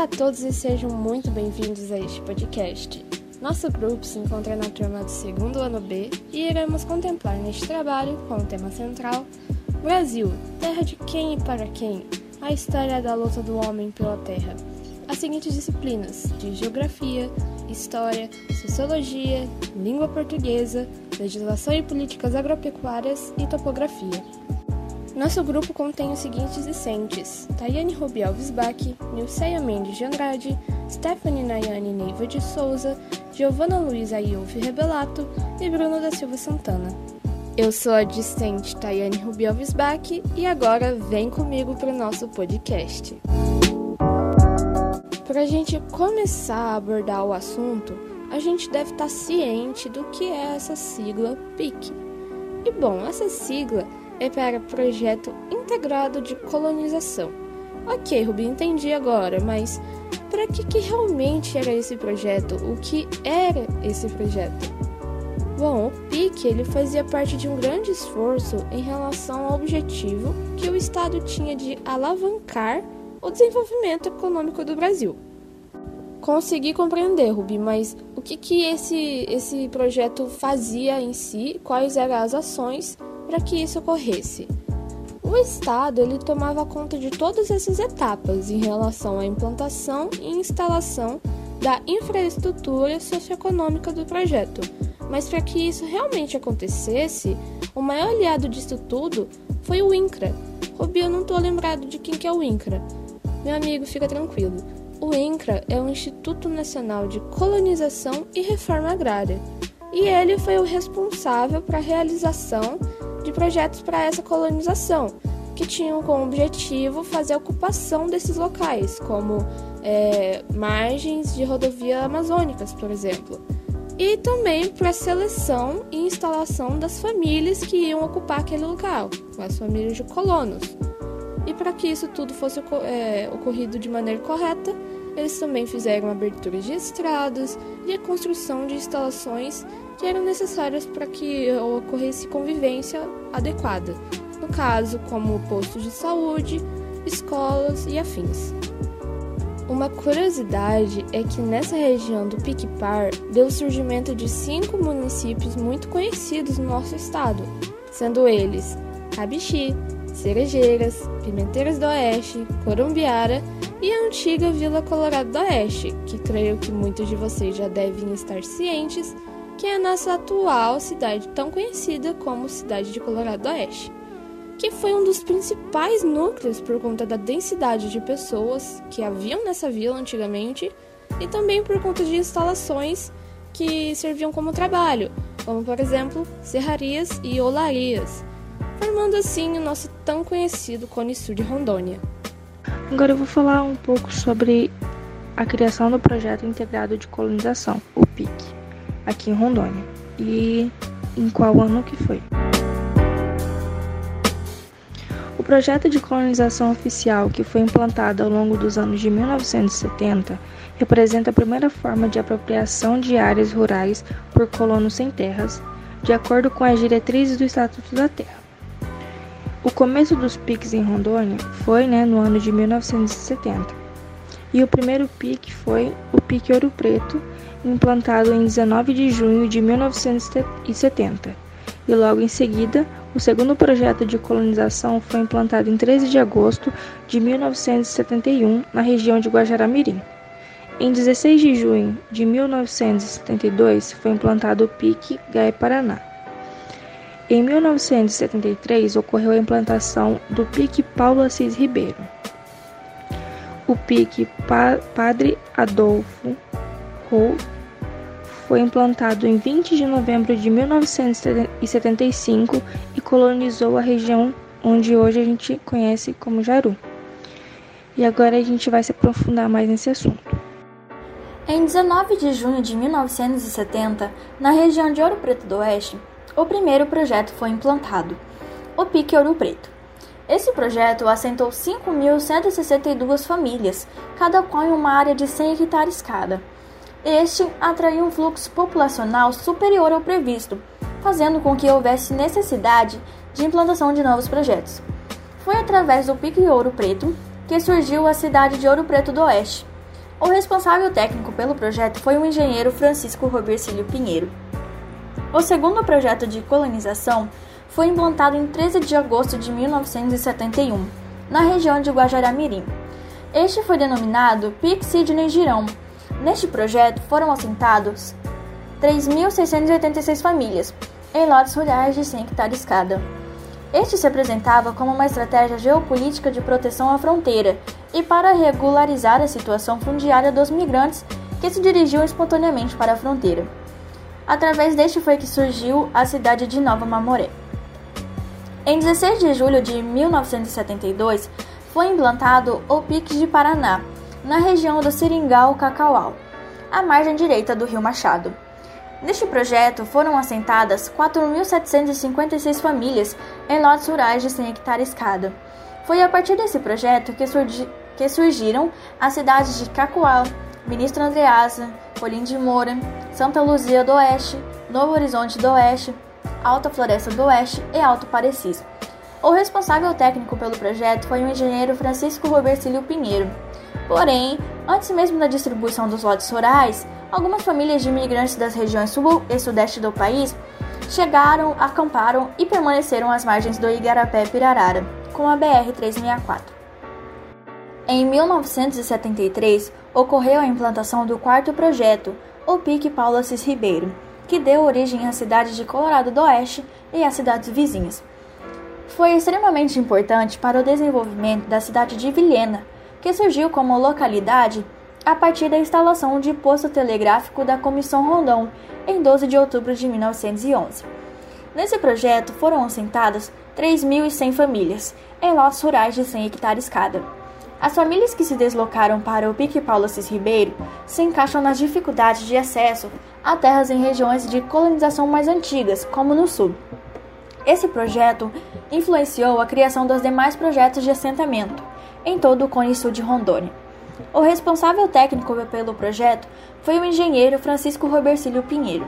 Olá a todos e sejam muito bem-vindos a este podcast. Nosso grupo se encontra na turma do segundo ano B e iremos contemplar neste trabalho, com o tema central, Brasil, terra de quem e para quem? A história da luta do homem pela terra. As seguintes disciplinas de Geografia, História, Sociologia, Língua Portuguesa, Legislação e Políticas Agropecuárias e Topografia. Nosso grupo contém os seguintes discentes: Tayane Rubi Alves Bach, Nilceia Mendes de Andrade, Stephanie Nayane Neiva de Souza, Giovana Luiza Ayuf Rebelato e Bruno da Silva Santana. Eu sou a discente Tayane Rubi Alves Bach e agora vem comigo para o nosso podcast. Para a gente começar a abordar o assunto, a gente deve estar ciente do que é essa sigla PIC. E bom, essa sigla é para Projeto Integrado de Colonização. Ok, Rubi, entendi agora, mas para que, que realmente era esse projeto? O que era esse projeto? Bom, o PIC ele fazia parte de um grande esforço em relação ao objetivo que o Estado tinha de alavancar o desenvolvimento econômico do Brasil. Consegui compreender, Rubi, mas o que, que esse, esse projeto fazia em si? Quais eram as ações para que isso ocorresse. O Estado ele tomava conta de todas essas etapas em relação à implantação e instalação da infraestrutura socioeconômica do projeto. Mas para que isso realmente acontecesse, o maior aliado disso tudo foi o INCRA. Rubi, eu não estou lembrado de quem que é o INCRA. Meu amigo, fica tranquilo. O INCRA é o Instituto Nacional de Colonização e Reforma Agrária, e ele foi o responsável para a realização de projetos para essa colonização, que tinham como objetivo fazer a ocupação desses locais, como é, margens de rodovia amazônicas, por exemplo, e também para a seleção e instalação das famílias que iam ocupar aquele local, as famílias de colonos. E para que isso tudo fosse é, ocorrido de maneira correta, eles também fizeram abertura de estradas e a construção de instalações que eram necessárias para que ocorresse convivência adequada, no caso, como postos de saúde, escolas e afins. Uma curiosidade é que nessa região do Piquipar deu o surgimento de cinco municípios muito conhecidos no nosso estado, sendo eles Cabixi, Cerejeiras, Pimenteiras do Oeste, Corumbiara e a antiga Vila Colorado do Oeste, que creio que muitos de vocês já devem estar cientes que é a nossa atual cidade, tão conhecida como Cidade de Colorado Oeste, que foi um dos principais núcleos por conta da densidade de pessoas que haviam nessa vila antigamente e também por conta de instalações que serviam como trabalho, como por exemplo serrarias e olarias, formando assim o nosso tão conhecido Cone Sul de Rondônia. Agora eu vou falar um pouco sobre a criação do projeto integrado de colonização, o PIC aqui em Rondônia. E em qual ano que foi? O projeto de colonização oficial que foi implantado ao longo dos anos de 1970 representa a primeira forma de apropriação de áreas rurais por colonos sem terras, de acordo com as diretrizes do Estatuto da Terra. O começo dos PICs em Rondônia foi né, no ano de 1970, e o primeiro PIC foi o PIC Ouro Preto, implantado em 19 de junho de 1970, e logo em seguida, o segundo projeto de colonização foi implantado em 13 de agosto de 1971 na região de Guajará-Mirim. Em 16 de junho de 1972 foi implantado o PIC Gaé-Paraná. Em 1973 ocorreu a implantação do PIC Paulo Assis Ribeiro. O PIC pa Padre Adolfo foi implantado em 20 de novembro de 1975 e colonizou a região onde hoje a gente conhece como Jaru. E agora a gente vai se aprofundar mais nesse assunto. Em 19 de junho de 1970, na região de Ouro Preto do Oeste, o primeiro projeto foi implantado, o Pique Ouro Preto. Esse projeto assentou 5.162 famílias, cada qual em uma área de 100 hectares cada. Este atraiu um fluxo populacional superior ao previsto, fazendo com que houvesse necessidade de implantação de novos projetos. Foi através do Pique Ouro Preto que surgiu a cidade de Ouro Preto do Oeste, O responsável técnico pelo projeto foi o engenheiro Francisco Robercílio Pinheiro. O segundo projeto de colonização foi implantado em 13 de agosto de 1971, na região de Guajará-Mirim. Este foi denominado PIC Sidney Girão. Neste projeto foram assentados 3.686 famílias, em lotes rurais de 100 hectares cada. Este se apresentava como uma estratégia geopolítica de proteção à fronteira e para regularizar a situação fundiária dos migrantes que se dirigiam espontaneamente para a fronteira. Através deste foi que surgiu a cidade de Nova Mamoré. Em 16 de julho de 1972, foi implantado o Pique de Paraná, na região do Seringal Cacaual, à margem direita do Rio Machado. Neste projeto foram assentadas 4.756 famílias em lotes rurais de 100 hectares cada. Foi a partir desse projeto que, surgi que surgiram as cidades de Cacoal, Ministro Andreasa, Colim de Moura, Santa Luzia do Oeste, Novo Horizonte do Oeste, Alta Floresta do Oeste e Alto Parecis. O responsável técnico pelo projeto foi o engenheiro Francisco Robercílio Pinheiro. Porém, antes mesmo da distribuição dos lotes rurais, algumas famílias de imigrantes das regiões sul e sudeste do país chegaram, acamparam e permaneceram às margens do Igarapé-Pirarara, com a BR-364. Em 1973, ocorreu a implantação do quarto projeto, o Pique Paulo Assis Ribeiro, que deu origem à cidade de Colorado do Oeste e às cidades vizinhas. Foi extremamente importante para o desenvolvimento da cidade de Vilhena, que surgiu como localidade a partir da instalação de posto telegráfico da Comissão Rondon em 12 de outubro de 1911. Nesse projeto foram assentadas 3.100 famílias, em lotes rurais de 100 hectares cada. As famílias que se deslocaram para o Pique Paulo Assis Ribeiro se encaixam nas dificuldades de acesso a terras em regiões de colonização mais antigas, como no sul. Esse projeto influenciou a criação dos demais projetos de assentamento em todo o Cone Sul de Rondônia. O responsável técnico pelo projeto foi o engenheiro Francisco Robercílio Pinheiro.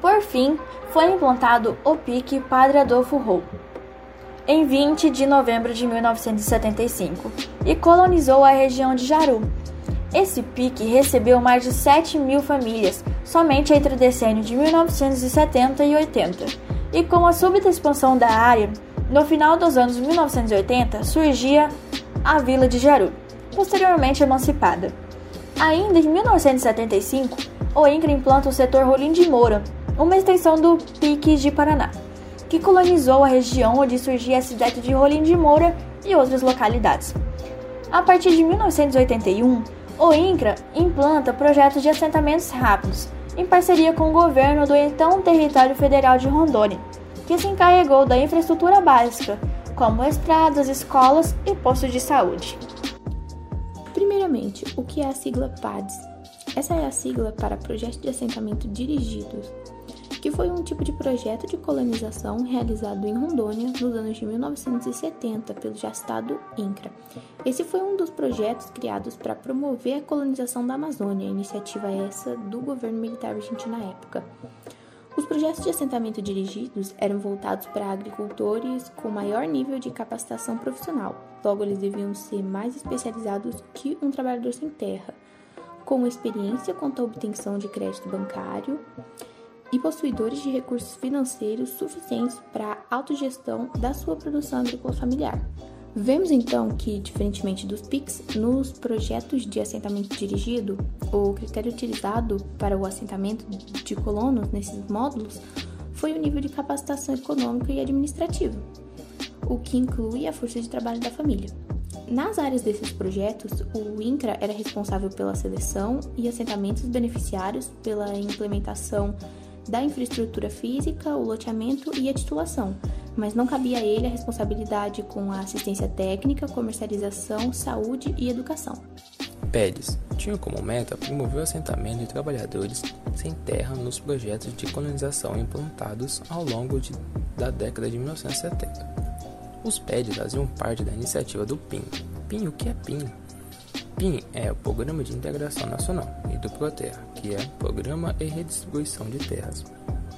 Por fim, foi implantado o pique Padre Adolfo Rou, em 20 de novembro de 1975, e colonizou a região de Jaru. Esse pique recebeu mais de 7 mil famílias somente entre o decênio de 1970 e 80, e com a súbita expansão da área, no final dos anos 1980 surgia a vila de Jaru posteriormente emancipada. Ainda em 1975, o INCRA implanta o setor Rolim de Moura, uma extensão do Pique de Paraná, que colonizou a região onde surgia a cidade de Rolim de Moura e outras localidades. A partir de 1981, o INCRA implanta projetos de assentamentos rápidos, em parceria com o governo do então Território Federal de Rondônia, que se encarregou da infraestrutura básica, como estradas, escolas e postos de saúde. Primeiramente, o que é a sigla PADS? Essa é a sigla para Projeto de Assentamento Dirigidos, que foi um tipo de projeto de colonização realizado em Rondônia nos anos de 1970 pelo já Estado INCRA. Esse foi um dos projetos criados para promover a colonização da Amazônia, iniciativa essa do governo militar argentino na época. Os projetos de assentamento dirigidos eram voltados para agricultores com maior nível de capacitação profissional, logo eles deviam ser mais especializados que um trabalhador sem terra, com experiência quanto à obtenção de crédito bancário e possuidores de recursos financeiros suficientes para a autogestão da sua produção agrícola familiar. Vemos então que, diferentemente dos PICs, nos projetos de assentamento dirigido, o critério utilizado para o assentamento de colonos nesses módulos foi o nível de capacitação econômica e administrativa, o que inclui a força de trabalho da família. Nas áreas desses projetos, o INCRA era responsável pela seleção e assentamento dos beneficiários, pela implementação da infraestrutura física, o loteamento e a titulação, mas não cabia a ele a responsabilidade com a assistência técnica, comercialização, saúde e educação. PEDES tinha como meta promover o assentamento de trabalhadores sem terra nos projetos de colonização implantados ao longo de, da década de 1970. Os PEDs faziam parte da iniciativa do PIN. PIN, o que é PIN? PIN é o Programa de Integração Nacional e do PROTERRA, que é Programa e Redistribuição de Terras,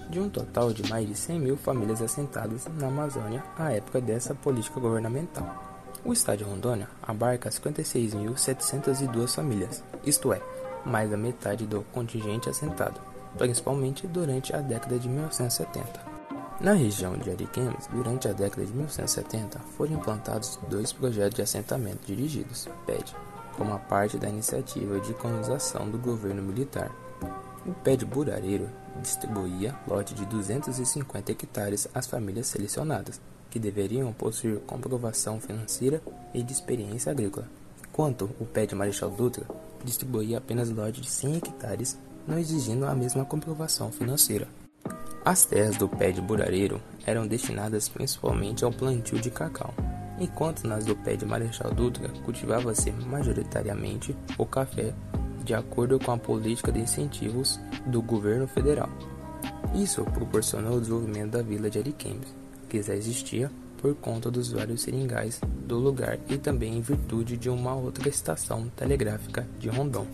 de um total de mais de 100 mil famílias assentadas na Amazônia à época dessa política governamental. O estado de Rondônia abarca 56.702 famílias, isto é, mais da metade do contingente assentado, principalmente durante a década de 1970. Na região de Ariquemes, durante a década de 1970, foram implantados dois projetos de assentamento dirigidos, PED, como parte da iniciativa de colonização do governo militar. O PED Burareiro distribuía lote de 250 hectares às famílias selecionadas, que deveriam possuir comprovação financeira e de experiência agrícola. Quanto o PED Marechal Dutra distribuía apenas lote de 100 hectares, não exigindo a mesma comprovação financeira. As terras do pé de burareiro eram destinadas principalmente ao plantio de cacau, enquanto nas do pé de Marechal Dutra cultivava-se majoritariamente o café, de acordo com a política de incentivos do governo federal. Isso proporcionou o desenvolvimento da vila de Ariquemes, que já existia por conta dos vários seringais do lugar e também em virtude de uma outra estação telegráfica de Rondon.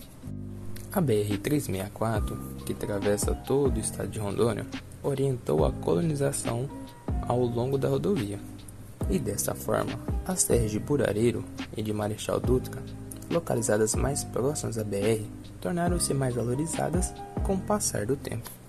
A BR-364, que atravessa todo o estado de Rondônia, orientou a colonização ao longo da rodovia. E dessa forma, as terras de Burareiro e de Marechal Dutra, localizadas mais próximas à BR, tornaram-se mais valorizadas com o passar do tempo.